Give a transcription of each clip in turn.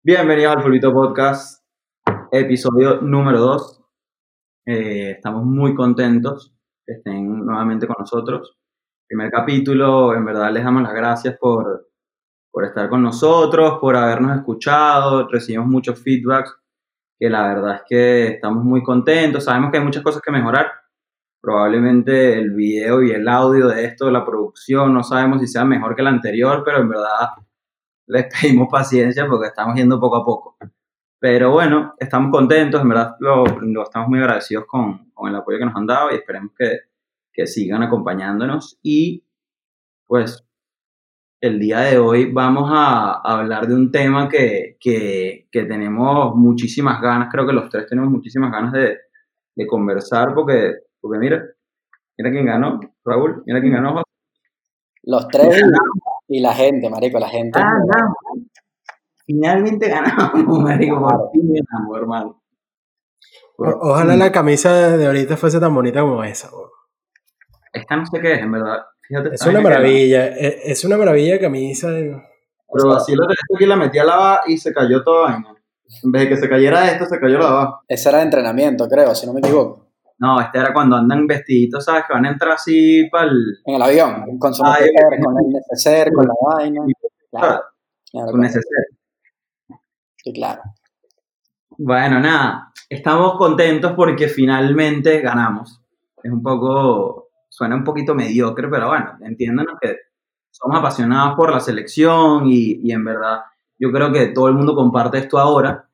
Bienvenidos al Fulvito Podcast, episodio número 2. Eh, estamos muy contentos que estén nuevamente con nosotros. Primer capítulo, en verdad les damos las gracias por, por estar con nosotros, por habernos escuchado. Recibimos muchos feedbacks que la verdad es que estamos muy contentos. Sabemos que hay muchas cosas que mejorar. Probablemente el video y el audio de esto, la producción, no sabemos si sea mejor que el anterior, pero en verdad les pedimos paciencia porque estamos yendo poco a poco. Pero bueno, estamos contentos, en verdad lo, lo estamos muy agradecidos con, con, el apoyo que nos han dado y esperemos que, que sigan acompañándonos. Y pues el día de hoy vamos a, a hablar de un tema que, que, que, tenemos muchísimas ganas, creo que los tres tenemos muchísimas ganas de, de conversar porque, porque mira, mira quién ganó, Raúl, mira quién ganó. Los tres y la gente, marico, la gente. Ah, no. Finalmente ganamos, marico, por fin ganamos, hermano. Ojalá la camisa de ahorita fuese tan bonita como esa. Bro. Esta no sé qué es, en verdad. Fíjate, es una maravilla, es, es, una maravilla camisa. Pero así lo tenés aquí, la metí a lavar y se cayó toda vaina. En vez de que se cayera esto, se cayó la abajo. Esa era de entrenamiento, creo, si no me equivoco. No, este era cuando andan vestiditos, ¿sabes? Que van a entrar así para el... En el avión, con su ah, neceser, con el neceser, con la vaina. Claro, claro con neceser. Sí, claro. Bueno, nada, estamos contentos porque finalmente ganamos. Es un poco, suena un poquito mediocre, pero bueno, entiéndanos que somos apasionados por la selección y, y en verdad yo creo que todo el mundo comparte esto ahora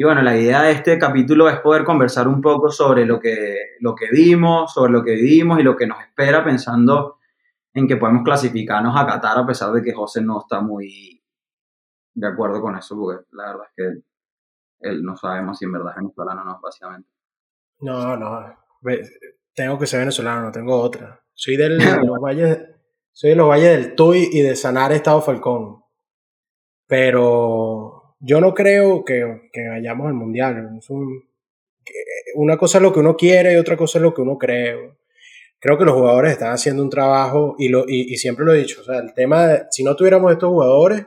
y bueno, la idea de este capítulo es poder conversar un poco sobre lo que, lo que vimos, sobre lo que vivimos y lo que nos espera pensando en que podemos clasificarnos a Qatar a pesar de que José no está muy de acuerdo con eso, porque la verdad es que él no sabemos si en verdad es venezolano o no, básicamente. No, no, tengo que ser venezolano, no tengo otra. Soy, del, de los valles, soy de los valles del Tuy y de Sanar Estado Falcón. Pero yo no creo que, vayamos al mundial. Es un, una cosa es lo que uno quiere y otra cosa es lo que uno cree. Creo que los jugadores están haciendo un trabajo y, lo, y, siempre lo he dicho. O sea, el tema de si no tuviéramos estos jugadores,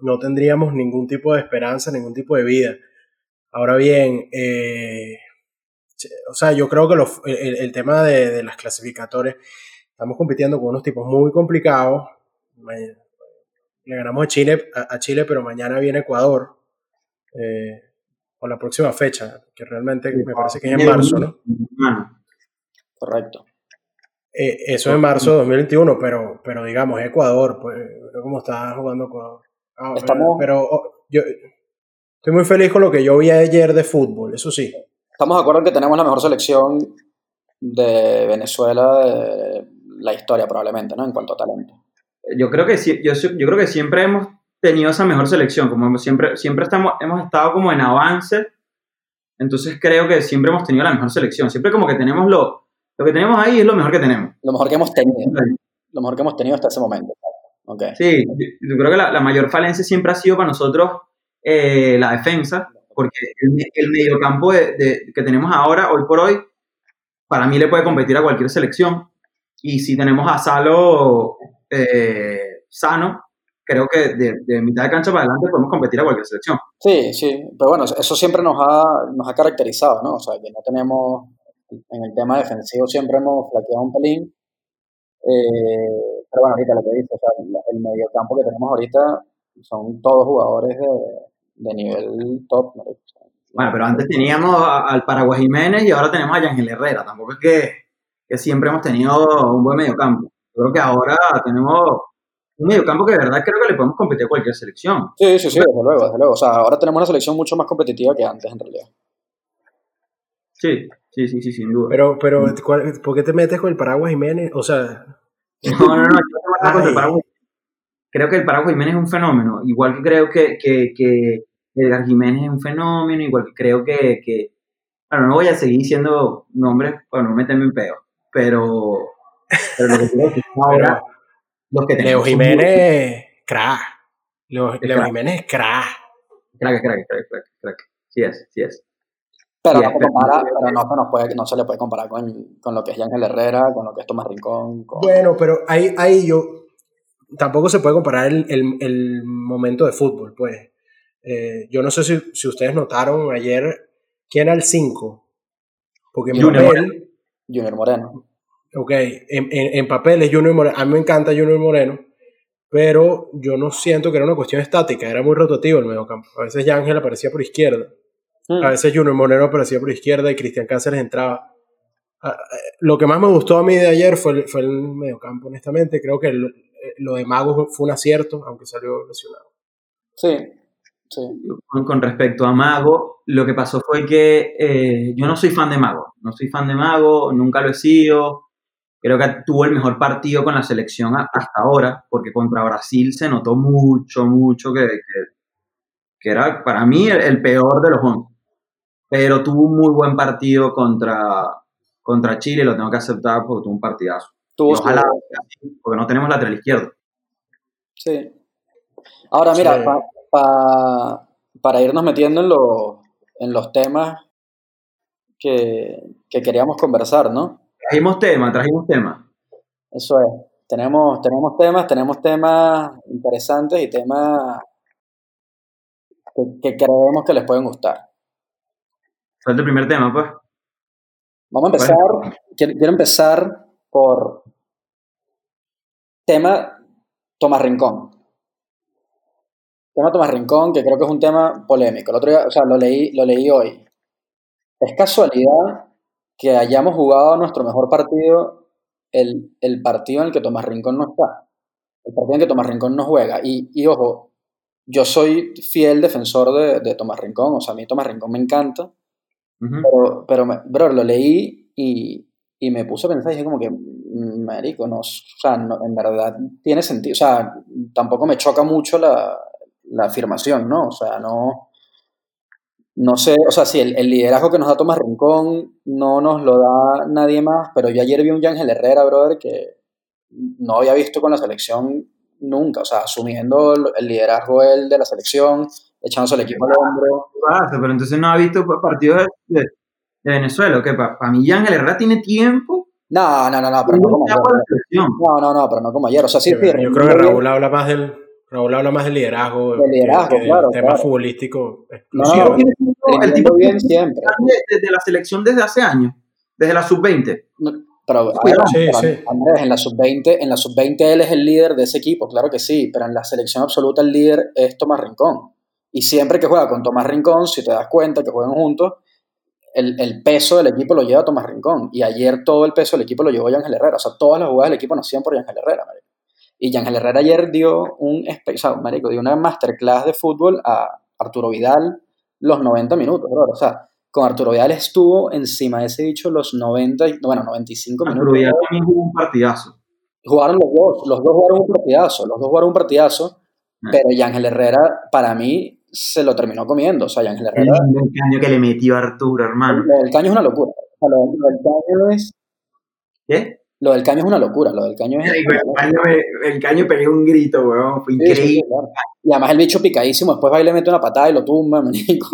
no tendríamos ningún tipo de esperanza, ningún tipo de vida. Ahora bien, eh, o sea, yo creo que los, el, tema de las clasificatorias, estamos compitiendo con unos tipos muy complicados le ganamos a Chile, a, a Chile pero mañana viene Ecuador. Eh, o la próxima fecha, que realmente me parece que es en marzo, ¿no? Correcto. Eh, eso es en marzo de 2021, pero, pero digamos, Ecuador, pues, cómo está jugando Ecuador. Ah, Estamos... Pero oh, yo estoy muy feliz con lo que yo vi ayer de fútbol, eso sí. Estamos de acuerdo en que tenemos la mejor selección de Venezuela de la historia, probablemente, ¿no? En cuanto a talento yo creo que yo, yo creo que siempre hemos tenido esa mejor selección, como siempre, siempre estamos, hemos estado como en avance, entonces creo que siempre hemos tenido la mejor selección, siempre como que tenemos lo, lo que tenemos ahí es lo mejor que tenemos. Lo mejor que hemos tenido, lo mejor que hemos tenido hasta ese momento. Okay. Sí, yo, creo que la, la, mayor falencia siempre ha sido para nosotros eh, la defensa, porque el, el mediocampo de, de, que tenemos ahora, hoy por hoy, para mí le puede competir a cualquier selección. Y si tenemos a Salo eh, sano, creo que de, de, mitad de cancha para adelante podemos competir a cualquier selección. Sí, sí, pero bueno, eso siempre nos ha, nos ha caracterizado, ¿no? O sea, que no tenemos, en el tema defensivo siempre hemos flaqueado un pelín, eh, pero bueno, ahorita lo que dice, o sea, el mediocampo que tenemos ahorita son todos jugadores de, de nivel top, ¿no? Bueno, pero antes teníamos al Paraguay Jiménez y ahora tenemos a Yangel Herrera, tampoco es que, que siempre hemos tenido un buen mediocampo creo que ahora tenemos un mediocampo que de verdad creo que le podemos competir a cualquier selección. Sí, sí, sí, desde luego, desde luego. O sea, ahora tenemos una selección mucho más competitiva que antes, en realidad. Sí, sí, sí, sí, sin duda. Pero, pero, ¿por qué te metes con el Paraguas Jiménez? O sea... No, no, no, yo te con el Paraguas. Creo que el Paraguas Jiménez es un fenómeno, igual que creo que, que, que Edgar Jiménez es un fenómeno, igual que creo que, que... Bueno, no voy a seguir diciendo nombres para no meterme en peo, pero pero lo que creo que ahora, los que Leo Jiménez, crack. Leo, Leo crack. Jiménez, crack. Crack, crack, crack, crack, crack. Sí es, sí es. Pero, sí, no, se compara, pero no, se nos puede, no se le puede comparar con, con lo que es Ángel Herrera, con lo que es Tomás Rincón. Con... Bueno, pero ahí, ahí yo. Tampoco se puede comparar el, el, el momento de fútbol, pues. Eh, yo no sé si, si, ustedes notaron ayer quién era el 5. Porque Junior Moreno. Junior Moreno. Ok, en, en, en, papel es Junior Moreno. A mí me encanta Junior Moreno, pero yo no siento que era una cuestión estática, era muy rotativo el mediocampo. A veces Ángel aparecía por izquierda, hmm. a veces Junior Moreno aparecía por izquierda y Cristian Cáceres entraba. Ah, eh, lo que más me gustó a mí de ayer fue el, fue el mediocampo, honestamente. Creo que eh, lo de Mago fue un acierto, aunque salió lesionado. Sí, sí. Con, respecto a Mago, lo que pasó fue que eh, yo no soy fan de Mago. No soy fan de Mago, nunca lo he sido. Creo que tuvo el mejor partido con la selección hasta ahora, porque contra Brasil se notó mucho, mucho que, que, era para mí el, peor de los 11. Pero tuvo un muy buen partido contra, contra Chile, lo tengo que aceptar porque tuvo un partidazo. ojalá, porque no tenemos lateral izquierdo. Sí. Ahora, mira, para irnos metiendo en, en los temas que, que queríamos conversar, ¿no? Trajimos temas, trajimos temas. Eso es. Tenemos, tenemos temas, tenemos temas interesantes y temas que, creemos que les pueden gustar. ¿Cuál es el primer tema, pues? Vamos a empezar. Quiero, empezar por tema Tomás Rincón. Tema Tomás Rincón, que creo que es un tema polémico. El otro día, o sea, lo leí, lo leí hoy. Es casualidad que hayamos jugado nuestro mejor partido el, el, partido en el que Tomás Rincón no está. El partido en el que Tomás Rincón no juega. Y, y ojo, yo soy fiel defensor de, de, Tomás Rincón. O sea, a mí Tomás Rincón me encanta. Pero, pero bro, lo leí y, y, me puse a pensar y dije como que, marico, no, o sea, no, en verdad tiene sentido. O sea, tampoco me choca mucho la, la afirmación, ¿no? O sea, no no sé, o sea, sí, el, liderazgo que nos da Tomás Rincón no nos lo da nadie más, pero yo ayer vi un Ángel Herrera, brother, que no había visto con la selección nunca, o sea, asumiendo el liderazgo él de la selección, echándose el equipo al hombro. Pero entonces no ha visto partidos de, Venezuela, que para, mí Ángel Herrera tiene tiempo. No, no, no, no, pero no como ayer. No, no, no, pero no como ayer, o sea, sí, Yo, yo creo que Raúl habla más del Raúl habla más del liderazgo. Del liderazgo, claro. tema futbolístico exclusivo. No, el tipo bien siempre. Desde la selección desde hace años, desde la sub-20. pero, sí, sí. Andrés, en la sub-20, en la sub-20 él es el líder de ese equipo, claro que sí, pero en la selección absoluta el líder es Tomás Rincón. Y siempre que juega con Tomás Rincón, si te das cuenta que juegan juntos, el, el, peso del equipo lo lleva Tomás Rincón. Y ayer todo el peso del equipo lo llevó Ángel Herrera. O sea, todas las jugadas del equipo nacían por Ángel Herrera. Y Ángel Herrera ayer dio un, o marico, dio una masterclass de fútbol a Arturo Vidal los 90 minutos, bro. O sea, con Arturo Vidal estuvo encima de ese dicho los 90, bueno, 95 minutos. Arturo Vidal también jugó un partidazo. Jugaron los dos, los dos jugaron un partidazo, los dos jugaron un partidazo, ah. pero Ángel Herrera, para mí, se lo terminó comiendo. O sea, Ángel Herrera. El, caño que le metió a Arturo, hermano. El, caño es una locura. O sea, el caño es. ¿Qué? Lo del caño es una locura, lo del caño es... El caño, el un grito, weón, fue increíble. Y además el bicho picadísimo, después va y le mete una patada y lo tumba, manico.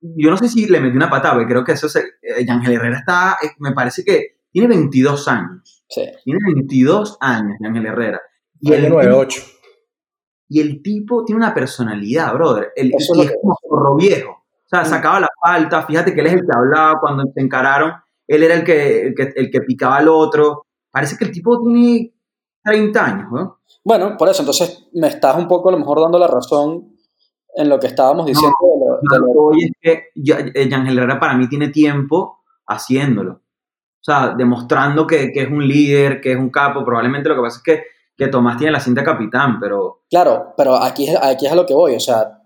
Yo no sé si le metió una patada, porque creo que eso se... Eh, Ángel Herrera está, eh, me parece que tiene 22 años. Sí. Tiene 22 años, Ángel Herrera. Y el, 98. Y el tipo tiene una personalidad, brother. El, y es, como zorro viejo. O sea, sacaba la falta, fíjate que él es el que hablaba cuando se encararon. Él era el que, el que, el que picaba al otro parece que el tipo tiene 30 años, ¿no? Bueno, por eso, entonces me estás un poco a lo mejor dando la razón en lo que estábamos diciendo. No, lo, Hoy es que Yangel Herrera para mí tiene tiempo haciéndolo. O sea, demostrando que, que, es un líder, que es un capo. Probablemente lo que pasa es que, que Tomás tiene la cinta capitán, pero... Claro, pero aquí, aquí es a lo que voy. O sea,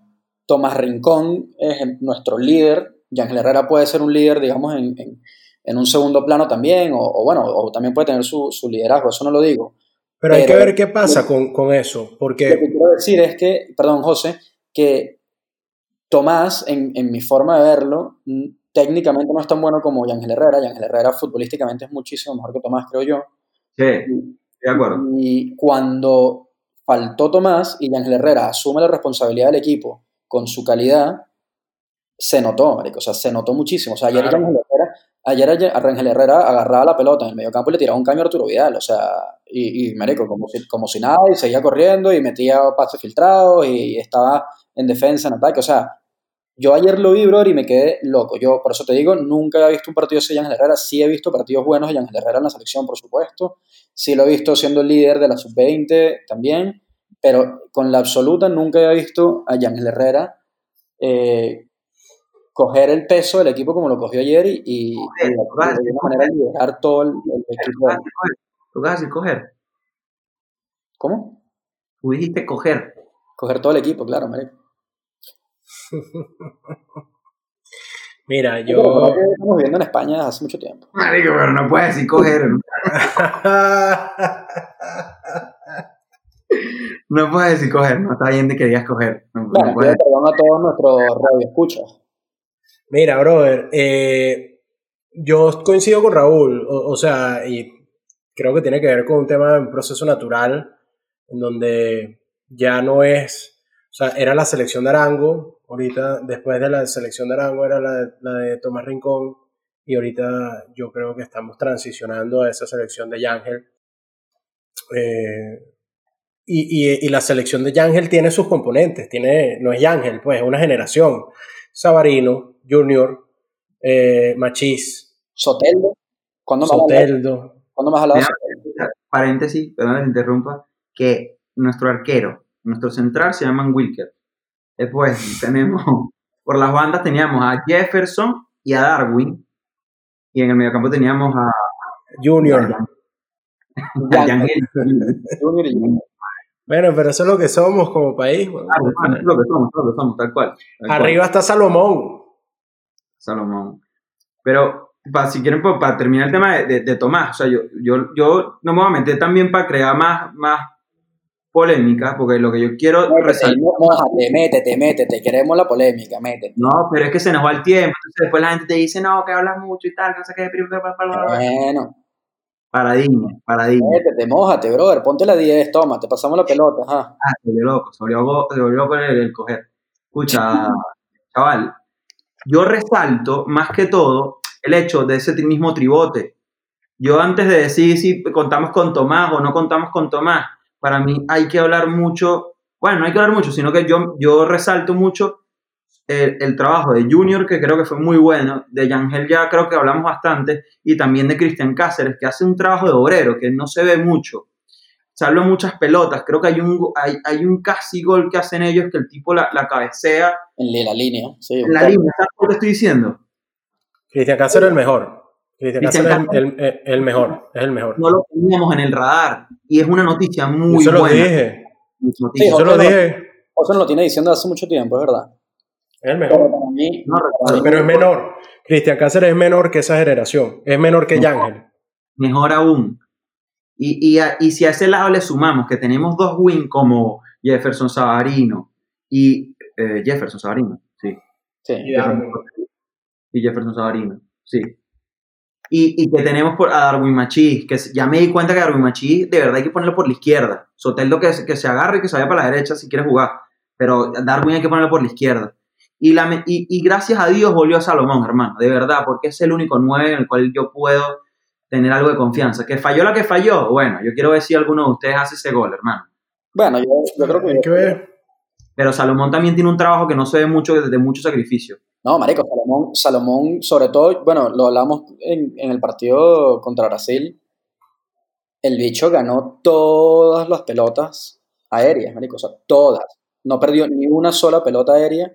Tomás Rincón es nuestro líder. Yangel Herrera puede ser un líder, digamos, en en un segundo plano también, o, bueno, o también puede tener su, liderazgo, eso no lo digo. Pero, hay que ver qué pasa con, con, eso, porque... Lo que quiero decir es que, perdón José, que Tomás, en, en mi forma de verlo, técnicamente no es tan bueno como Yangel Herrera. Yangel Herrera futbolísticamente es muchísimo mejor que Tomás, creo yo. Sí, de acuerdo. Y cuando faltó Tomás y Yangel Herrera asume la responsabilidad del equipo con su calidad, se notó, marico, o sea, se notó muchísimo. O sea, ayer Herrera Ayer Rangel Herrera agarraba la pelota en el medio campo y le tiraba un caño a Arturo Vidal. O sea, y, y marico, como si, como si nada, y seguía corriendo y metía pases filtrados y estaba en defensa, en ataque. O sea, yo ayer lo vi, brother, y me quedé loco. Yo, por eso te digo, nunca he visto un partido de Yangel Herrera. Sí he visto partidos buenos de Yangel Herrera en la selección, por supuesto. Sí lo he visto siendo el líder de la sub-20 también. Pero con la absoluta nunca he visto a Yangel Herrera eh, coger el peso del equipo como lo cogió ayer y, y, de alguna manera liderar todo el, equipo. ¿Tú vas a decir coger? ¿Cómo? Tú dijiste coger. Coger todo el equipo, claro, marico. Mira, yo. Estamos viviendo en España desde hace mucho tiempo. Marico, pero no puedes decir coger. no puedes decir coger, no está bien de que digas coger. No, bueno, no perdón a todos nuestros radioescuchas. Mira, brother, eh, yo coincido con Raúl, o, sea, y creo que tiene que ver con un tema de un proceso natural, en donde ya no es o sea, era la selección de Arango, ahorita después de la selección de Arango era la, de Tomás Rincón y ahorita yo creo que estamos transicionando a esa selección de Yangel. Eh, y, y, y, la selección de Yangel tiene sus componentes, tiene, no es Yangel, pues es una generación. Sabarino, Junior, eh, Machís. Soteldo. ¿Cuándo Soteldo. ¿Cuándo más hablado? Paréntesis, perdón que te interrumpa, que nuestro arquero nuestro central se llama Wilker. Después tenemos, por las bandas teníamos a Jefferson y a Darwin. Y en el mediocampo teníamos a Junior. Bueno, pero eso es lo que somos como país. Ah, es lo que somos, lo que somos, tal cual. Arriba está Salomón. Salomón. Pero para, si quieren, para terminar el tema de, de, Tomás, o sea, yo, yo, yo no me voy a meter también para crear más, más polémica, porque lo que yo quiero resaltar. Mójate, métete, métete, queremos la polémica, métete. No, pero es que se nos va el tiempo, entonces después la gente te dice, no, que hablas mucho y tal, que no sé qué, Bueno. Paradigma, paradigma. Métete, mójate, brother, ponte la 10, toma, te pasamos la pelota, ajá. Ah, se volvió loco, se volvió loco el, el coger. Escucha, chaval, yo resalto más que todo el hecho de ese mismo tribote. Yo antes de decir si contamos con Tomás o no contamos con Tomás, para mí hay que hablar mucho, bueno, no hay que hablar mucho, sino que yo, yo resalto mucho el, el, trabajo de Junior, que creo que fue muy bueno, de Yangel ya creo que hablamos bastante, y también de Cristian Cáceres, que hace un trabajo de obrero, que no se ve mucho. Salvo muchas pelotas, creo que hay un, hay, hay un casi gol que hacen ellos que el tipo la, la cabecea. En la línea, sí. En la línea, ¿sabes lo que estoy diciendo? Cristian Cáceres es el mejor. Cristian Cáceres es el, el, el, mejor, es el mejor. No lo teníamos en el radar y es una noticia muy Eso buena. lo dije. Sí, Eso lo dije. José lo tiene diciendo hace mucho tiempo, es verdad. Es el mejor. Pero, mí, No. Pero es menor. Cristian Cáceres es menor que esa generación. Es menor que Yangel. Mejor aún. Y, y, a- y si a ese lado le sumamos que tenemos dos win como Jefferson Sabarino y eh, Jefferson Sabarino, sí. Sí. Y Darwin. Y Jefferson Sabarino, sí. Y, y que tenemos por, a Darwin Machís, que ya me di cuenta que Darwin Machís de verdad hay que ponerlo por la izquierda. Soteldo que, se- que se agarre y que se vaya para la derecha si quiere jugar. Pero Darwin hay que ponerlo por la izquierda. Y, la, y, y gracias a Dios volvió a Salomón, hermano, de verdad, porque es el único 9 en el cual yo puedo tener algo de confianza. Que falló la que falló, bueno, yo quiero ver si alguno de ustedes hace ese gol, hermano. Bueno, yo, yo creo que... Hay que ver. Pero Salomón también tiene un trabajo que no se ve mucho desde mucho sacrificio. No, marico, Salomón, Salomón, sobre todo, bueno, lo hablamos en, en el partido contra Brasil, el bicho ganó todas las pelotas aéreas, marico, o sea, todas. No perdió ni una sola pelota aérea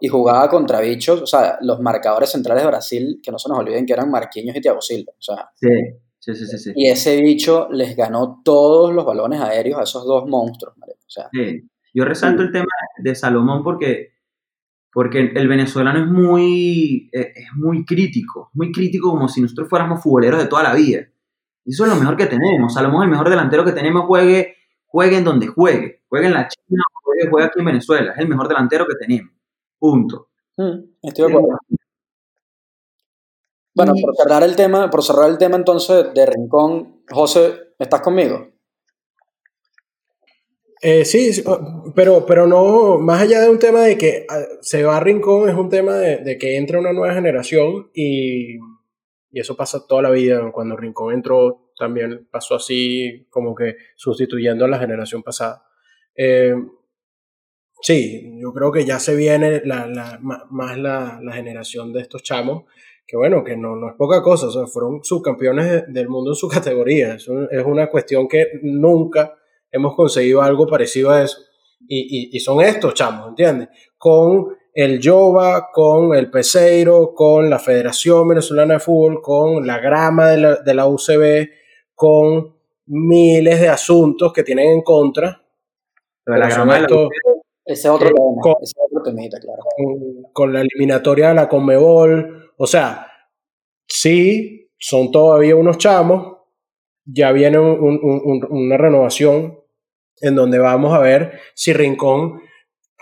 y jugaba contra bichos, o sea, los marcadores centrales de Brasil, que no se nos olviden que eran Marquinhos y Thiago Silva, o sea, Sí, sí, sí, sí. sí. y ese bicho les ganó todos los balones aéreos a esos dos monstruos, o sea, Sí. Yo resalto el tema de Salomón porque, porque el venezolano es muy, eh, es muy crítico, muy crítico como si nosotros fuéramos futboleros de toda la vida. Y eso es lo mejor que tenemos. Salomón es el mejor delantero que tenemos, juegue, juegue en donde juegue, juegue en la China, juegue, juegue aquí en Venezuela. Es el mejor delantero que tenemos. Punto. mm, estoy de acuerdo. Bueno, por cerrar el tema, por cerrar el tema entonces de Rincón, José, ¿estás conmigo? Eh, sí, sí, pero, pero no, más allá de un tema de que ah, se va a Rincón, es un tema de, de que entra una nueva generación y, y eso pasa toda la vida. Cuando Rincón entró, también pasó así, como que sustituyendo a la generación pasada. Eh, sí, yo creo que ya se viene la, más la, generación de estos chamos, que bueno, que no, no es poca cosa, o sea, fueron subcampeones del mundo en su categoría. es una cuestión que nunca hemos conseguido algo parecido a eso. Y, y, y son estos chamos, ¿entiendes? Con el YOVA, con el Peseiro, con la Federación Venezolana de Fútbol, con la grama de la, de la UCB, con miles de asuntos que tienen en contra. Pero la grama ese es otro tema, con, ese otro temita, claro. Con, la eliminatoria de la Conmebol, o sea, sí, son todavía unos chamos, ya viene una renovación en donde vamos a ver si Rincón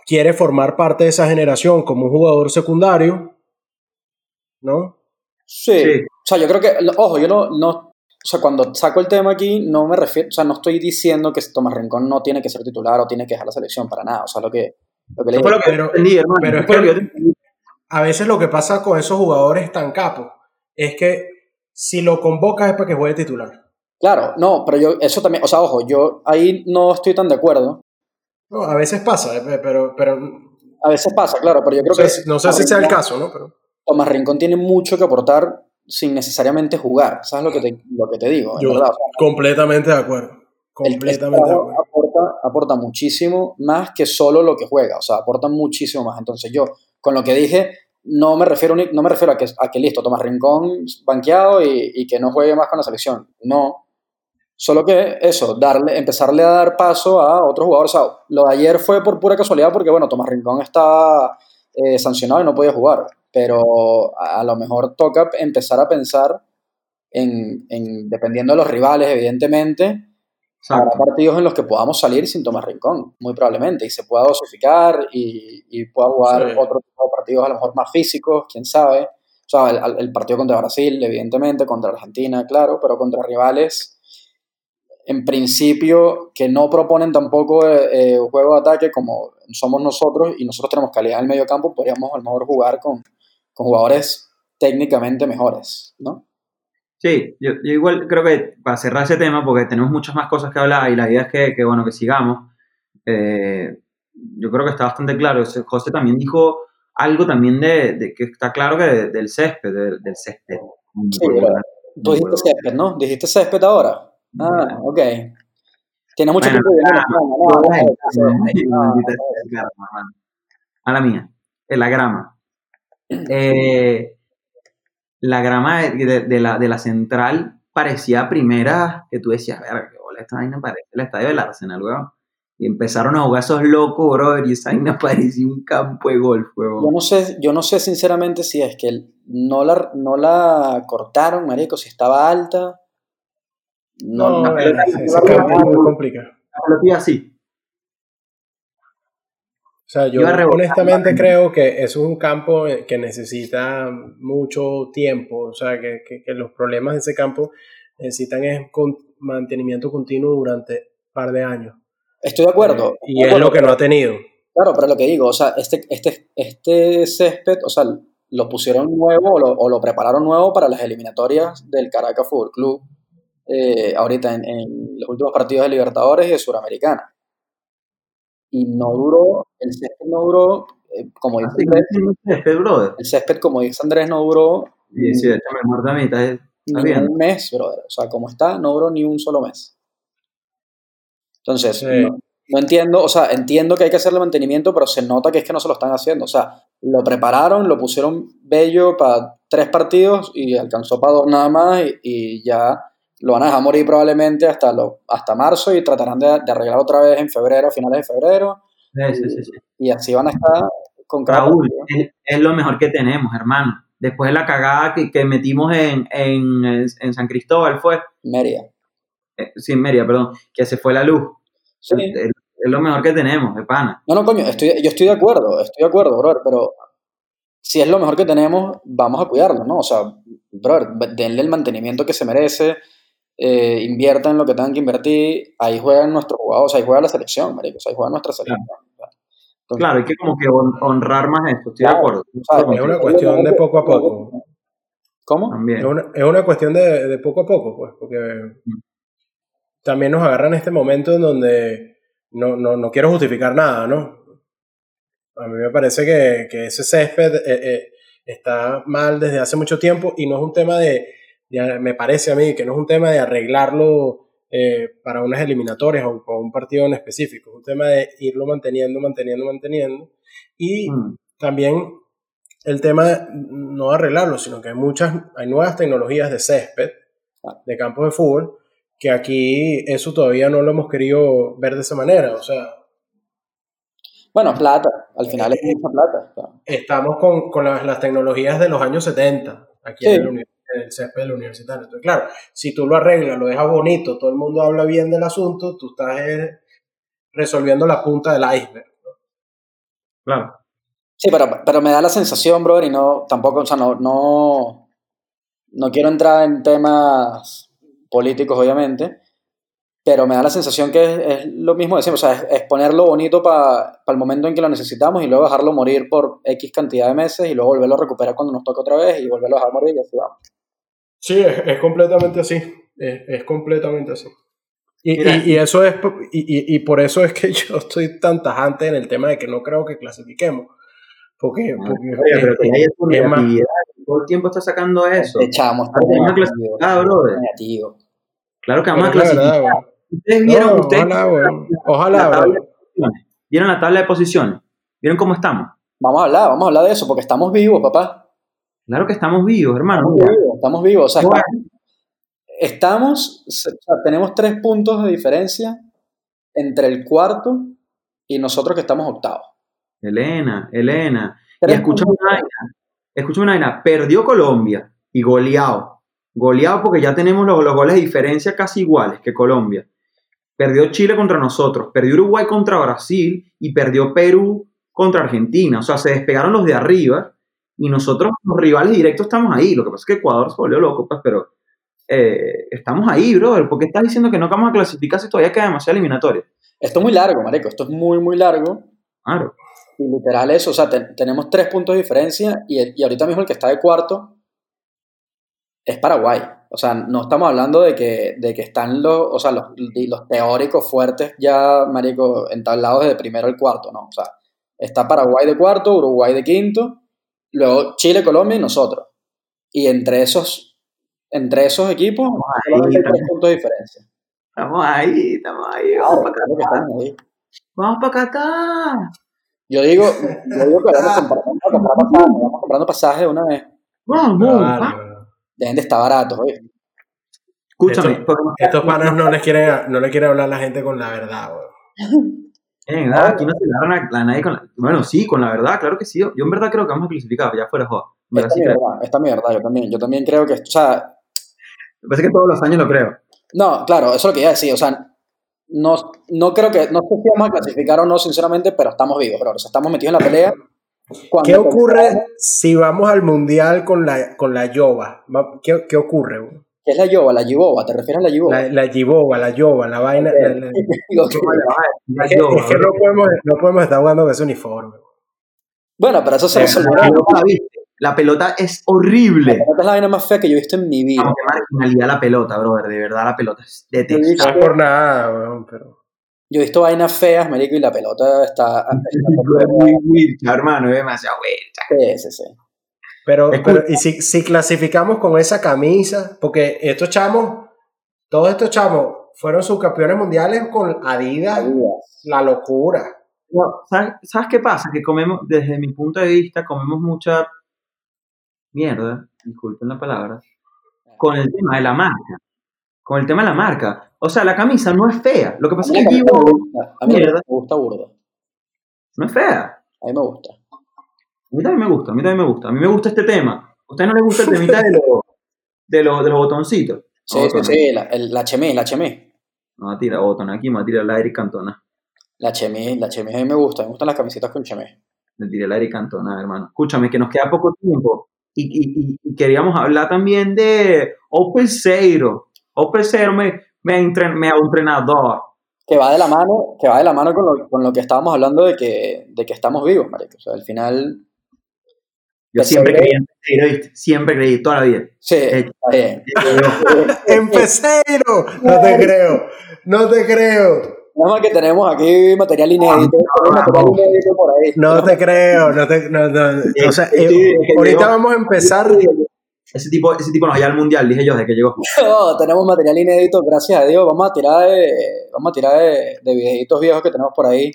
quiere formar parte de esa generación como un jugador secundario, ¿no? Sí. O sea, yo creo que, ojo, yo no, no, o sea, cuando saco el tema aquí, no me refiero, o sea, no estoy diciendo que Tomás Rincón no tiene que ser titular o tiene que dejar la selección para nada, o sea, lo que, lo que le digo. Pero, pero es que a veces lo que pasa con esos jugadores tan capos es que si lo convocas es para que juegue titular. Claro, no, pero yo, eso también, o sea, ojo, yo ahí no estoy tan de acuerdo, no, a veces pasa, eh, pero, pero... A veces pasa, claro, pero yo creo que... No sé si sea el caso, ¿no? Pero... Tomás Rincón tiene mucho que aportar sin necesariamente jugar, ¿sabes lo que te, lo que te digo? Yo, completamente de acuerdo. Completamente de acuerdo. Aporta, aporta muchísimo más que solo lo que juega, o sea, aporta muchísimo más. Entonces yo, con lo que dije, no me refiero, no me refiero a, que, a que listo, Tomás Rincón banqueado y, y que no juegue más con la selección. No, Solo que eso, darle, empezarle a dar paso a otros jugadores. O sea, lo de ayer fue por pura casualidad porque, bueno, Tomás Rincón está eh, sancionado y no podía jugar. Pero a, lo mejor toca empezar a pensar en, en dependiendo de los rivales, evidentemente, habrá partidos en los que podamos salir sin Tomás Rincón, muy probablemente, y se pueda dosificar y, y pueda jugar otro tipo de partidos a lo mejor más físicos, quién sabe. O sea, el, el partido contra Brasil, evidentemente, contra Argentina, claro, pero contra rivales en principio, que no proponen tampoco eh, un juego de ataque como somos nosotros y nosotros tenemos calidad en el medio campo, podríamos a lo mejor jugar con, con jugadores técnicamente mejores, ¿no? Sí, yo, igual creo que para cerrar ese tema, porque tenemos muchas más cosas que hablar y la idea es que, que bueno, que sigamos, eh, yo creo que está bastante claro. José también dijo algo también de, de que está claro que del césped, del césped. Sí, tú dijiste césped, ¿no? Dijiste césped ahora. Ah, ok. Tiene mucho tiempo A la mía. Es la grama. Eh, la grama de, la, de la central parecía primera que tú decías, ver, qué bola, esta vaina parece el estadio del Arsenal, weón. Y empezaron a jugar esos locos, bro, y esa vaina parecía un campo de golf, weón. Yo no sé, yo no sé sinceramente si es que no la, no la cortaron, marico, si estaba alta no, no, ese campo es muy complicado. así. O sea, yo honestamente creo que es un campo que necesita mucho tiempo, o sea, que, que, los problemas de ese campo necesitan es con mantenimiento continuo durante un par de años. Estoy de acuerdo. Eh, y es lo que no ha tenido. Claro, pero lo que digo, o sea, este, este, este césped, o sea, lo pusieron nuevo o lo, o lo prepararon nuevo para las eliminatorias del Caracas Fútbol Club eh, ahorita en, los últimos partidos de Libertadores y de Suramericana. Y no duró, el césped no duró, eh, como dice Andrés, el césped, el césped, como dice Andrés, no duró ni un mes, brother. O sea, como está, no duró ni un solo mes. Entonces, no, no, entiendo, o sea, entiendo que hay que hacerle mantenimiento, pero se nota que es que no se lo están haciendo. O sea, lo prepararon, lo pusieron bello para tres partidos y alcanzó para dos nada más y ya lo van a dejar morir probablemente hasta, lo, hasta marzo y tratarán de, arreglar otra vez en febrero, finales de febrero. Sí, sí, sí, y, así van a estar con Raúl, es, lo mejor que tenemos, hermano. Después de la cagada que, que metimos en, en, en, San Cristóbal, fue. Mérida. Eh, sí, Mérida, perdón, que se fue la luz. Sí. Es, lo mejor que tenemos, de pana. No, no, coño, estoy, yo estoy de acuerdo, estoy de acuerdo, brother, pero si es lo mejor que tenemos, vamos a cuidarlo, ¿no? O sea, brother, denle el mantenimiento que se merece, eh, inviertan en lo que tengan que invertir, ahí juegan nuestros jugadores, ahí juega la selección, marico, ahí juega nuestra selección. Claro. hay que como que honrar más esto, estoy de acuerdo. es una cuestión de poco a poco. ¿Cómo? También. Es una, es una cuestión de, de poco a poco, pues, porque Mm. también nos agarra en este momento en donde no, no, no quiero justificar nada, ¿no? A mí me parece que, que ese césped eh, eh, está mal desde hace mucho tiempo y no es un tema de, de- me parece a mí, que no es un tema de arreglarlo eh, para unas eliminatorias o para un partido en específico, es un tema de irlo manteniendo, manteniendo, manteniendo. Y Mm. también el tema de no arreglarlo, sino que hay muchas, hay nuevas tecnologías de césped, de campos de fútbol, que aquí eso todavía no lo hemos querido ver de esa manera. O sea, Bueno, plata. Al final es mucha plata. o estamos con, con las, las tecnologías de los años 70 aquí Sí. en, el, uni- en el césped del universitario. Entonces, claro, si tú lo arreglas, lo dejas bonito, todo el mundo habla bien del asunto, tú estás eh, resolviendo la punta del iceberg. Claro. Sí, pero, pero me da la sensación, brother, y no, tampoco, o sea, no, no, no quiero entrar en temas políticos, obviamente, pero me da la sensación que es, es lo mismo de siempre, o sea, es, es ponerlo bonito para el momento en que lo necesitamos y luego dejarlo morir por X cantidad de meses y luego volverlo a recuperar cuando nos toque otra vez y volverlo a dejar morir y así vamos. Sí, es, es completamente así. Es, es completamente así. Y, Mira. y- y eso es y, y- y por eso es que yo estoy tan tajante en el tema de que no creo que clasifiquemos. Porque, porque Oye, pero que es- haya tu es más- negatividad, todo el tiempo está sacando eso. Echamos Ah, clasificar, brother. negativo. Claro que vamos a verdad, clasificar. weón. Ustedes No, vieron, ustedes ojalá. Ojalá, la. ¿Vieron la tabla de posiciones? ¿Vieron cómo estamos? Vamos a hablar, vamos a hablar de eso, porque estamos vivos, papá. Claro que estamos vivos, hermano. Estamos vivos, estamos vivos. O sea, Bueno. estamos, o sea, tenemos tres puntos de diferencia entre el cuarto y nosotros que estamos octavos. Elena, Elena. Y una vaina. Una vaina. Perdió Colombia y goleado. Goleado porque ya tenemos los, los goles de diferencia casi iguales que Colombia. Perdió Chile contra nosotros. Perdió Uruguay contra Brasil y perdió Perú contra Argentina. O sea, se despegaron los de arriba y nosotros, los rivales directos, estamos ahí. Lo que pasa es que Ecuador se volvió loco, pues, pero eh, estamos ahí, brother. ¿Por qué estás diciendo que no vamos a clasificar si todavía queda demasiada eliminatoria? Esto es muy largo, marico. Esto es muy, muy largo. Claro. Y literal eso. O sea, te- tenemos tres puntos de diferencia y, y ahorita mismo el que está de cuarto es Paraguay. O sea, no estamos hablando de que, de que están los, o sea, los, los teóricos fuertes ya, marico, entablados desde primero al cuarto, ¿no? O sea, está Paraguay de cuarto, Uruguay de quinto, luego Chile, Colombia y nosotros. Y entre esos, entre esos equipos, solamente hay tres puntos de diferencia. Estamos ahí, estamos ahí. Vamos para Claro Qatar. ahí. Vamos para Qatar. Yo digo, yo digo que vamos comprando, vamos comprando pasajes, vamos comprando pasajes de una vez. Vamos. No, va. vale, weón. Deben de estar baratos, oye. Escúchame. Esto- porque- Estos panas no les quieren, no le quiere hablar a la gente con la verdad, weón. Eh, nada, aquí no se a, nadie con la... Bueno, sí, con la verdad, claro que sí. Yo en verdad creo que vamos a clasificar, ya fuera joda. Esta sí es mi creo. verdad, esta es mi verdad, yo también, yo también creo que, o sea, Me parece que todos los años lo creo. no, claro, eso es lo que iba a decir, o sea, no, no creo que, no sé si vamos a clasificar o no, sinceramente, pero estamos vivos, bro, o sea, estamos metidos en la pelea. Cuando ¿Qué ocurre si vamos al mundial con la, con la Yoba? Va- ¿Qué, qué ocurre? weón? ¿Qué es la Yoba? La Yiboba, ¿te refieres a la Yiboba? La, la Yiboba, la Yoba, la vaina. la- la- es que, es no, podemos, no podemos estar jugando con ese uniforme. bueno, pero eso se resolverá. La pelota, ¿viste? La pelota es horrible. Es la vaina más fea que yo he visto en mi vida. Vamos, qué marginalidad la pelota, brother. De verdad, la pelota es No detestable. es por nada, weón, pero. Yo he visto vainas feas, marico, y la pelota está... está Es muy wircha, hermano. Es demasiado wircha. Sí, sí, sí. Pero, y si, si clasificamos con esa camisa, porque estos chamos, todos estos chamos fueron subcampeones mundiales con Adidas, Adidas. la locura. No, ¿sabes, ¿Sabes qué pasa? Que comemos, desde mi punto de vista, comemos mucha mierda, disculpen la palabra, con el tema de la marca. Con el tema de la marca. O sea, la camisa no es fea. Lo que A pasa mí es que Givo me gusta, a mí la Mierda. camisa me gusta burda. no es fea. A mí me gusta. A mí también me gusta, a mí también me gusta. A mí me gusta este tema. ¿A ustedes no les gusta el temita de los, de los, de los botoncitos? Sí, sí, sí, la, el- la chemis, la chemis. No, a tirar botón aquí, me va a tirar la Eric Cantona. La chemis, la chemis a mí me gusta, me gustan las camisetas con chemis. Le tiré la Eric Cantona, hermano. Escúchame, que nos queda poco tiempo. Y, y, y- queríamos hablar también de Opeseiro. Opeseiro me, me, entren, me entrenador. Que va de la mano, que va de la mano con lo, con lo que estábamos hablando de que, de que estamos vivos, marico. O sea, al final, Yo siempre creí en Peseiro, ¿viste? Siempre creí, toda la vida. Sí, Eh, está bien. ¡En Peseiro! No te creo, no te creo. Nada más que tenemos aquí material inédito. material inédito por ahí. No te creo, no te, no, no, o sea, eh, ahorita llegó. vamos a empezar. Ese tipo, ese tipo nos lleva al mundial, dije yo, desde que llegó. No, tenemos material inédito, gracias a Dios. Vamos a tirar de, vamos a tirar de, de videitos viejos que tenemos por ahí.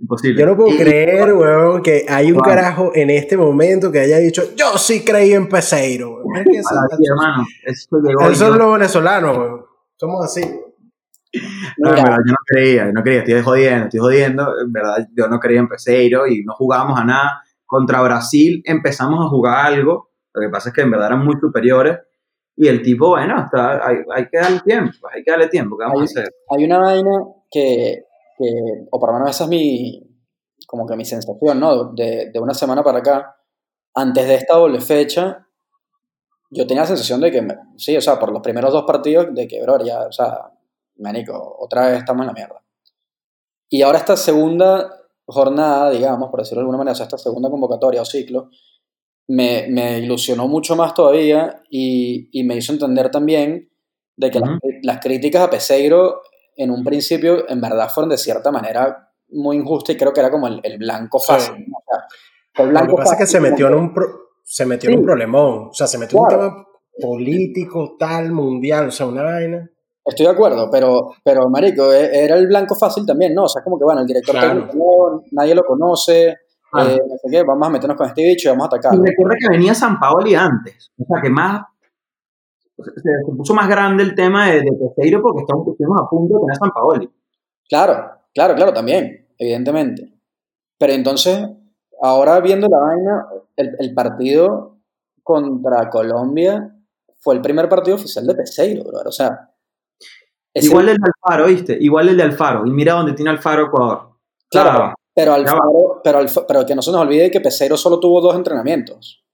Imposible. Yo no puedo Y- creer, weón, que hay un Wow. carajo en este momento que haya dicho, yo sí creí en Peseiro. weón". Es hermano. Eso llegó. y Esos son los venezolanos, weón. Somos así. No, en verdad, yo no creía, yo no creía, estoy jodiendo, estoy jodiendo. En verdad, yo no creía en Peseiro y no jugábamos a nada. Contra Brasil empezamos a jugar algo. Lo que pasa es que en verdad eran muy superiores. Y el tipo, bueno, está, hay, hay que darle tiempo, hay que darle tiempo. ¿Qué vamos a hacer? hay una vaina que, que, o por lo menos esa es mi, como que mi sensación, ¿no? De, de una semana para acá, antes de esta doble fecha, yo tenía la sensación de que, me- sí, o sea, por los primeros dos partidos, de que, bro, ya, o sea, manico, otra vez estamos en la mierda. Y ahora esta segunda jornada, digamos, por decirlo de alguna manera, o sea, esta segunda convocatoria o ciclo, me, me ilusionó mucho más todavía y, y me hizo entender también de que las, las críticas a Peseiro en un principio en verdad fueron de cierta manera muy injustas y creo que era como el, el blanco fácil. O sea, el Lo blanco que pasa es que se metió en un, pro- se metió en un problemón. O sea, se metió en un tema político, tal, mundial, o sea, una vaina. Estoy de acuerdo, pero, pero marico, e- era el blanco fácil también, ¿no? O sea, como que, bueno, el director Claro. técnico nadie lo conoce, Claro. eh, no sé qué, vamos a meternos con este bicho y vamos a atacar. Y recuerda que venía San Paoli antes. O sea, que más. Se, se puso más grande el tema de, de Peseiro porque estamos, estuvimos a punto de tener a San Paoli. Claro, claro, claro, también, evidentemente. Pero entonces, ahora viendo la vaina, el, el partido contra Colombia fue el primer partido oficial de Peseiro, bro. O sea, Igual el de Alfaro, ¿viste? Igual el de Alfaro. Y mira dónde tiene Alfaro Ecuador. claro, Claro. pero Alfaro, pero, Alfa- pero que no se nos olvide que Peseiro solo tuvo dos entrenamientos.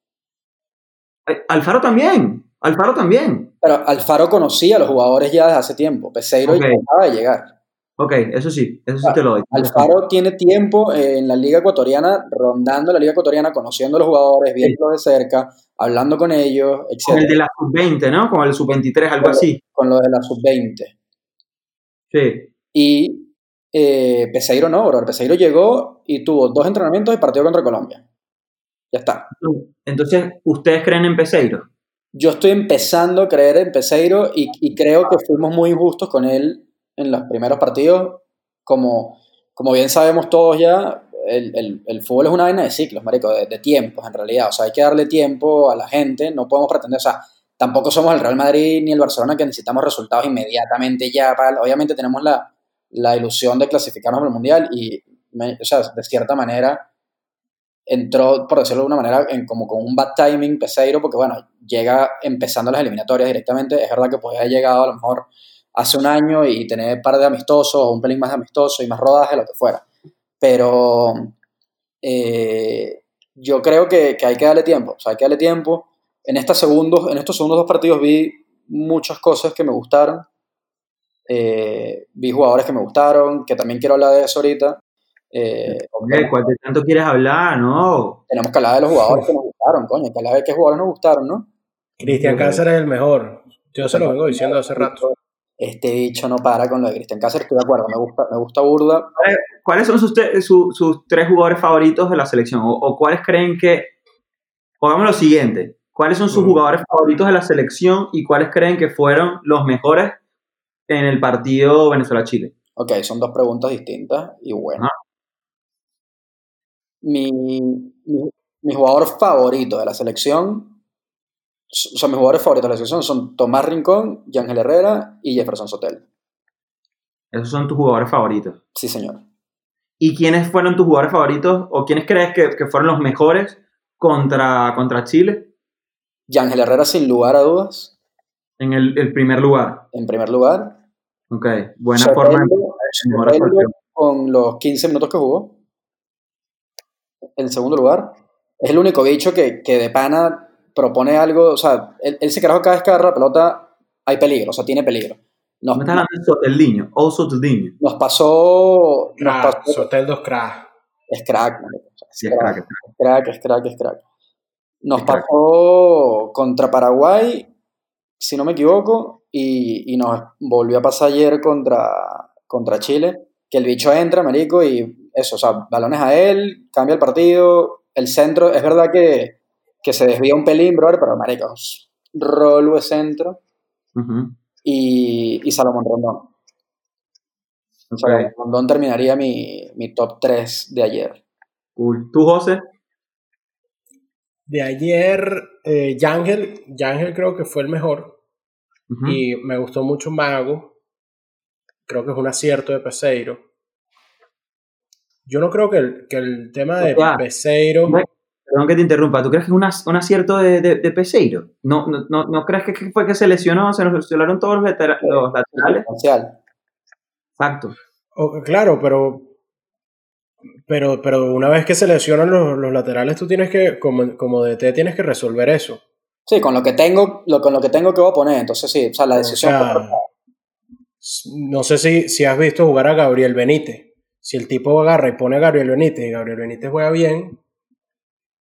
Eh, Alfaro también. Alfaro también. Pero Alfaro conocía a los jugadores ya desde hace tiempo. Peseiro Ok. ya acaba de llegar. Ok, eso sí, eso sí Ah, te lo doy. Alfaro tiene tiempo en la Liga Ecuatoriana, rondando la Liga Ecuatoriana, conociendo a los jugadores, viéndolos de cerca, hablando con ellos, Con el etc. de la sub-20, ¿no? Con el sub-23, algo así. Con lo de la sub-20. Sí. Y eh, Peseiro no, bro. Peseiro llegó y tuvo dos entrenamientos y partido contra Colombia. Ya está. Entonces, ¿ustedes creen en Peseiro? Yo estoy empezando a creer en Peseiro y, creo que fuimos muy injustos con él en los primeros partidos. Como, como bien sabemos todos ya, el, fútbol es una vaina de ciclos, marico, de, tiempos en realidad. O sea, hay que darle tiempo a la gente, no podemos pretender, o sea, tampoco somos el Real Madrid ni el Barcelona que necesitamos resultados inmediatamente ya. Obviamente tenemos la, la ilusión de clasificarnos al Mundial y, o sea, de cierta manera entró, por decirlo de alguna manera, en como con un bad timing Peseiro, porque bueno, llega empezando las eliminatorias directamente. Es verdad que podía haber llegado a lo mejor hace un año y tener un par de amistosos o un pelín más de amistoso y más rodaje, lo que fuera. Pero eh, yo creo que, que hay que darle tiempo, o sea, hay que darle tiempo. En, estas segundos, en estos segundos dos partidos vi muchas cosas que me gustaron. Eh, vi jugadores que me gustaron, que también quiero hablar de eso ahorita. Eh, Hombre, ¿cuál de tanto quieres hablar? No. tenemos que hablar de los jugadores que nos gustaron, coño, que hablar de qué jugadores nos gustaron, ¿no? Cristian Cáceres es el mejor. Yo se lo vengo diciendo hace rato. Este bicho no para con lo de Cristian Cáceres, estoy de acuerdo, me gusta, me gusta burda. ¿Cuáles son sus, te- su- sus tres jugadores favoritos de la selección? O, o cuáles creen que... Pongamos lo siguiente. ¿Cuáles son sus jugadores favoritos de la selección y cuáles creen que fueron los mejores en el partido Venezuela-Chile? Ok, son dos preguntas distintas y bueno. Mi, mi, mi jugador favorito de la selección, o sea, mis jugadores favoritos de la selección son Tomás Rincón, Yángel Herrera y Jefferson Sotel. Esos son tus jugadores favoritos. Sí, señor. ¿Y quiénes fueron tus jugadores favoritos o quiénes crees que, que fueron los mejores contra, contra Chile Yángel Herrera, sin lugar a dudas, en el, el primer lugar? en primer lugar. Ok, buena Soteldo- forma de Soteldo con los 15 minutos que jugó. En segundo lugar. Es el único bicho que, que de pana propone algo. O sea, él, él se carajo cada vez que agarra la pelota hay peligro, o sea, tiene peligro. Nos, ¿Me estás hablando de Soteldiño? O Soteldiño. nos pasó. Nos Crack, pasó Sotel dos crack. es crack, marico, o sea, es Sí, es crack, crack. es crack, es crack, es crack. Nos pasó contra Paraguay, si no me equivoco, y, y nos volvió a pasar ayer contra, contra Chile, que el bicho entra, marico, y eso, o sea, balones a él, cambia el partido, el centro, es verdad que, que se desvía un pelín, brother, pero marico, rolo de centro, y, y Salomón Rondón. Ok, Salomón Rondón terminaría mi, mi top 3 de ayer. cool. ¿Tú, José? De ayer, eh, Yangel, Yangel creo que fue el mejor. Y me gustó mucho Mago. Creo que es un acierto de Peseiro. Yo no creo que el, que el tema de O sea, Peseiro. Perdón que te interrumpa. ¿Tú crees que es un, ac- un acierto de, de, de Peseiro? ¿No, no, no, ¿No crees que que fue que se lesionó? ¿Se nos lesionaron todos los, vetera- los laterales? Exacto. o- claro, pero. Pero, pero una vez que se lesionan los, los laterales, tú tienes que, como, como DT, tienes que resolver eso. Sí, con lo que tengo, lo, con lo que tengo que voy a poner. Entonces sí, o sea, la O decisión sea, correcta. no sé si, si has visto jugar a Gabriel Benítez. Si el tipo agarra y pone a Gabriel Benítez y Gabriel Benítez juega bien,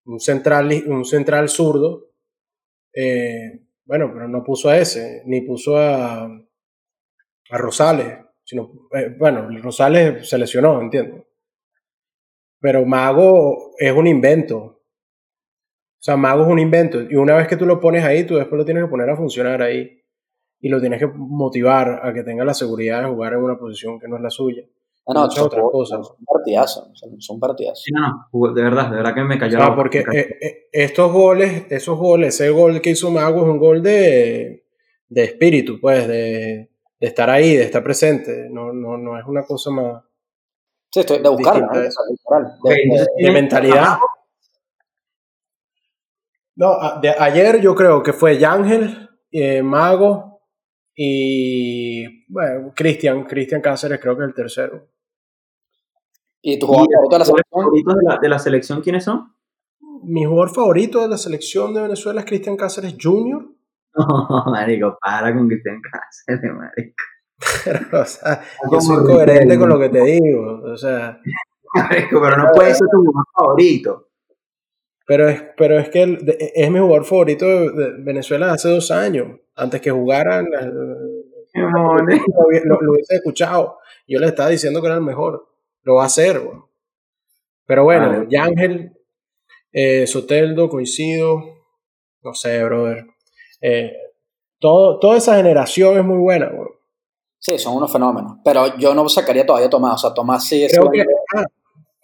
un central, un central zurdo, eh, bueno, pero no puso a ese, ni puso a, a Rosales. Sino, eh, bueno, Rosales se lesionó, entiendo. Pero Mago es un invento. O sea, Mago es un invento. Y una vez que tú lo pones ahí, tú después lo tienes que poner a funcionar ahí. Y lo tienes que motivar a que tenga la seguridad de jugar en una posición que no es la suya. No, no, son, otras cosas. son partidazos, son, partidazos. Sí, no, no. De verdad, de verdad que me cayó la boca, porque cayó. eh, eh, estos goles, esos goles, ese gol que hizo Mago es un gol de, de espíritu, pues, de, de estar ahí, de estar presente. No, no, no es una cosa más Sí, estoy de buscarla, ¿no? De- mentalidad. No, a- de ayer yo creo que fue Yángel, eh, Mago y bueno, Cristian, Cristian Cáceres creo que es el tercero. ¿Y tu ¿Y jugador favorito de la selección? favoritos de la, de la selección quiénes son? Mi jugador favorito de la selección de Venezuela es Cristian Cáceres Jr. No, marico, para con Cristian Cáceres, marico. o sea, yo soy coherente con lo que te digo. O sea, Marico, pero no puede ser tu jugador favorito. pero es, pero es que es mi jugador favorito de, de Venezuela hace dos años. Antes que jugaran, eh, lo, lo- lo hubiese escuchado. Yo le estaba diciendo que era el mejor. Lo va a hacer, güey. Pero bueno, Vale. Yángel, eh, Soteldo, coincido. No sé, brother. Eh, todo, toda esa generación es muy buena, güey. Sí, son unos fenómenos. Pero yo no sacaría todavía a Tomás. O sea, Tomás Creo que, ah,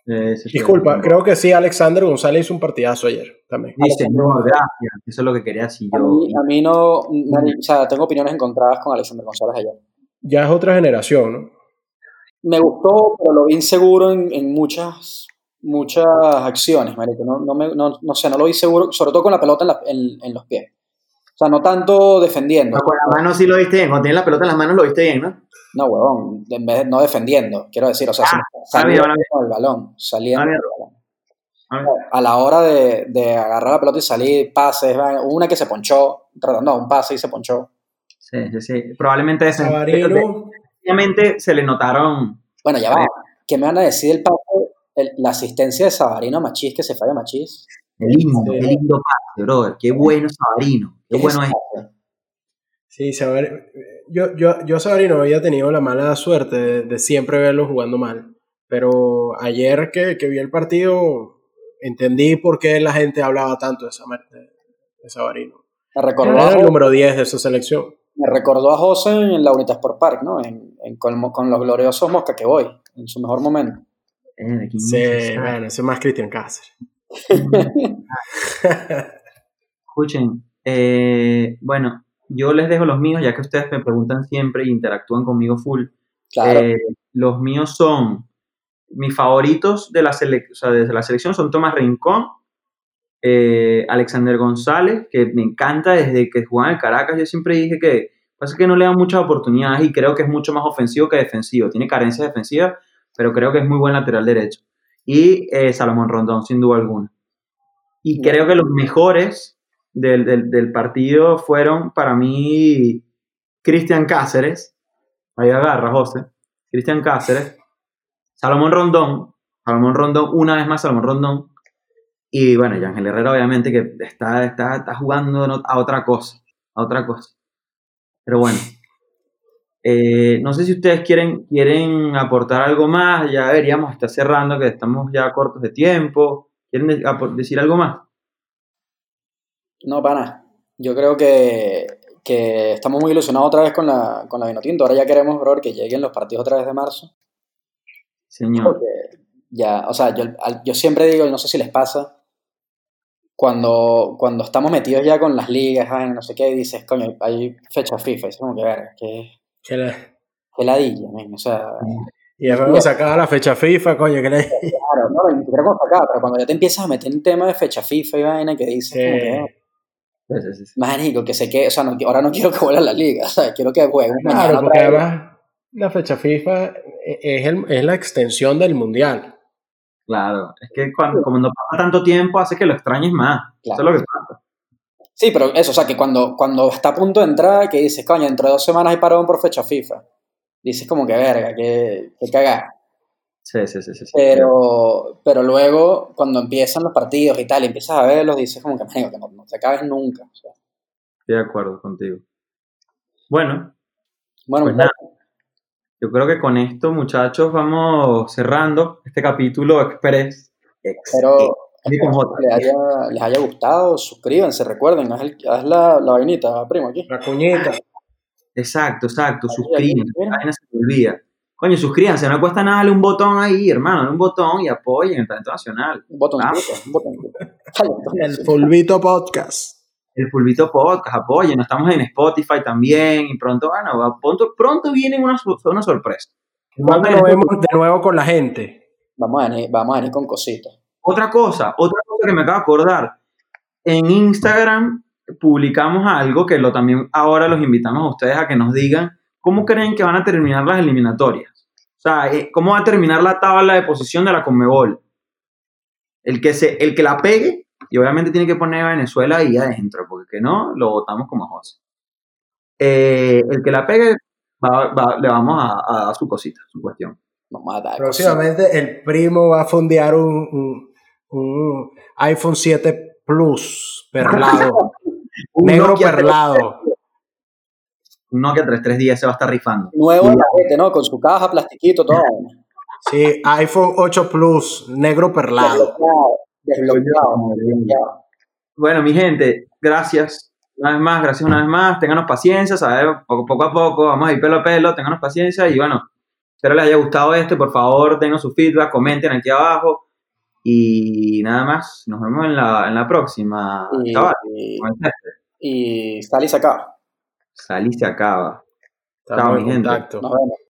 Eh, sí, sí. disculpa, creo que sí, Alexander González hizo un partidazo ayer también. Sí, señor, gracias. Eso es lo que quería decir A yo. mí, a mí no, me- o sea, tengo opiniones encontradas con Alexander González ayer. Ya es otra generación, ¿no? Me gustó, pero lo vi inseguro en, en muchas, muchas acciones, marico. No, no, me, no, no sé, no lo vi seguro, sobre todo con la pelota en, la- en- en los pies. O sea, no tanto defendiendo. Con la mano sí lo viste bien. Cuando tienes la pelota en las manos lo viste bien, ¿no? No, huevón, en vez de no defendiendo, quiero decir, o sea, Ah, saliendo con el balón, saliendo el balón. A la hora de, de agarrar la pelota y salir, pases, una que se ponchó, tratando un pase y se ponchó. Sí, sí, sí. Probablemente. Sabarino, Obviamente se le notaron. Bueno, ya va. ¿Qué me van a decir el pase, el- la asistencia de Sabarino a Machís, que se falla Machís? Qué lindo, Sí. qué lindo pase, brother. Qué bueno Sabarino. Qué ¿Qué bueno es sí, yo, yo, yo Sabarino había tenido la mala suerte de, de siempre verlo jugando mal. Pero ayer que, que vi el partido, entendí por qué la gente hablaba tanto de, Samar- de, de Sabarino. Era el número 10 de esa selección. Me recordó a José en la Unisport Park, ¿no? En, en- con, con los gloriosos Mosca que voy, en su mejor momento. Eh, Sí, bueno, ese es más Cristian Cáceres. Escuchen, eh, bueno, yo les dejo los míos ya que ustedes me preguntan siempre e interactúan conmigo full. Claro. Eh, los míos son mis favoritos de la, sele- o sea, desde la selección son Tomás Rincón, eh, Alexander González, que me encanta desde que jugaba en Caracas. Yo siempre dije que pasa que no le dan muchas oportunidades y creo que es mucho más ofensivo que defensivo. Tiene carencias defensivas, pero creo que es muy buen lateral derecho. Y eh, Salomón Rondón, sin duda alguna. Y creo que los mejores del, del- del partido fueron para mí Cristian Cáceres. Ahí agarra, José. Cristian Cáceres. Salomón Rondón. Salomón Rondón, una vez más Salomón Rondón. Y bueno, y Ángel Herrera obviamente que está, está, está jugando a otra cosa, a otra cosa. Pero bueno, eh, no sé si ustedes quieren, quieren aportar algo más, ya veríamos, está cerrando, que estamos ya cortos de tiempo. ¿Quieren decir algo más? No, pana. Yo creo que, que estamos muy ilusionados otra vez con la, con la Vinotinto. Ahora ya queremos, bro, que lleguen los partidos otra vez de marzo. Señor. ya, o sea, yo, yo siempre digo, y no sé si les pasa, cuando, cuando estamos metidos ya con las ligas, no sé qué, dices, coño, hay fecha FIFA, y es como que, ver, que... Qué, la... qué ladilla, o sea... Y después sacaba la fecha FIFA, coño, que le... Claro, no, ni siquiera cuando sacaba, pero cuando ya te empiezas a meter en tema de fecha FIFA y vaina, que dices, como que... Sí, sí, que sé que, o sea, no, ahora no quiero que vuelva la liga, o sea, quiero que juegue Claro, porque además la fecha FIFA es, el, es la extensión del mundial. Claro, es que cuando, cuando pasa tanto tiempo hace que lo extrañes más. Eso es lo que pasa. Sí, pero eso, o sea, que cuando, cuando está a punto de entrar, que dices, coño, dentro de dos semanas hay parón por fecha FIFA. Dices como que verga, que, que cagada. Sí, sí, sí, sí. Pero, pero luego, cuando empiezan los partidos y tal, y empiezas a verlos, dices como que, que no, no, se acabes nunca. Estoy de acuerdo contigo. Bueno, bueno pues nada. Yo creo que con esto, muchachos, vamos cerrando este capítulo express. Espero, que les haya, les haya, gustado, suscríbanse, recuerden, haz, haz la, la, vainita, primo, aquí. La cuñita. Exacto, exacto, suscríbanse, la se olvida. Coño, suscríbanse, no cuesta nada darle un botón ahí, hermano, un botón y apoyen el talento nacional. Un botón, un botón. el Fulvito Podcast el Pulvito Podcast, apoyen, estamos en Spotify también y pronto, bueno, pronto, pronto vienen una, una sorpresa. ¿Cuándo nos vemos de nuevo con la gente? Vamos a venir, vamos a venir con cositas. Otra cosa, otra cosa que me acabo de acordar. En Instagram publicamos algo que lo también ahora los invitamos a ustedes a que nos digan cómo creen que van a terminar las eliminatorias. O sea, eh, cómo va a terminar la tabla de posición de la Conmebol. El que, se, el que la pegue y obviamente tiene que poner a Venezuela ahí adentro, porque que no, lo votamos como José. Eh, el que la pegue, le vamos a, dar su cosita, su cuestión. Próximamente el primo va a fondear un, iPhone 7 Plus perlado. negro perlado. Un Nokia 3310 se va a estar rifando. Nuevo en ¿no? Con su caja, plastiquito, todo. Sí, iPhone 8 Plus, negro perlado. Bueno, mi gente, gracias. Una vez más, gracias una vez más. Ténganos paciencia, ¿sabes? Poco, poco a poco, vamos a ir pelo a pelo, ténganos paciencia y bueno, espero les haya gustado este. Por favor, denos su feedback, comenten aquí abajo. Y nada más, nos vemos en la, en la próxima. Y, y, y, y se acaba. Sal y se acaba. Chao, mi gente. Nos vemos.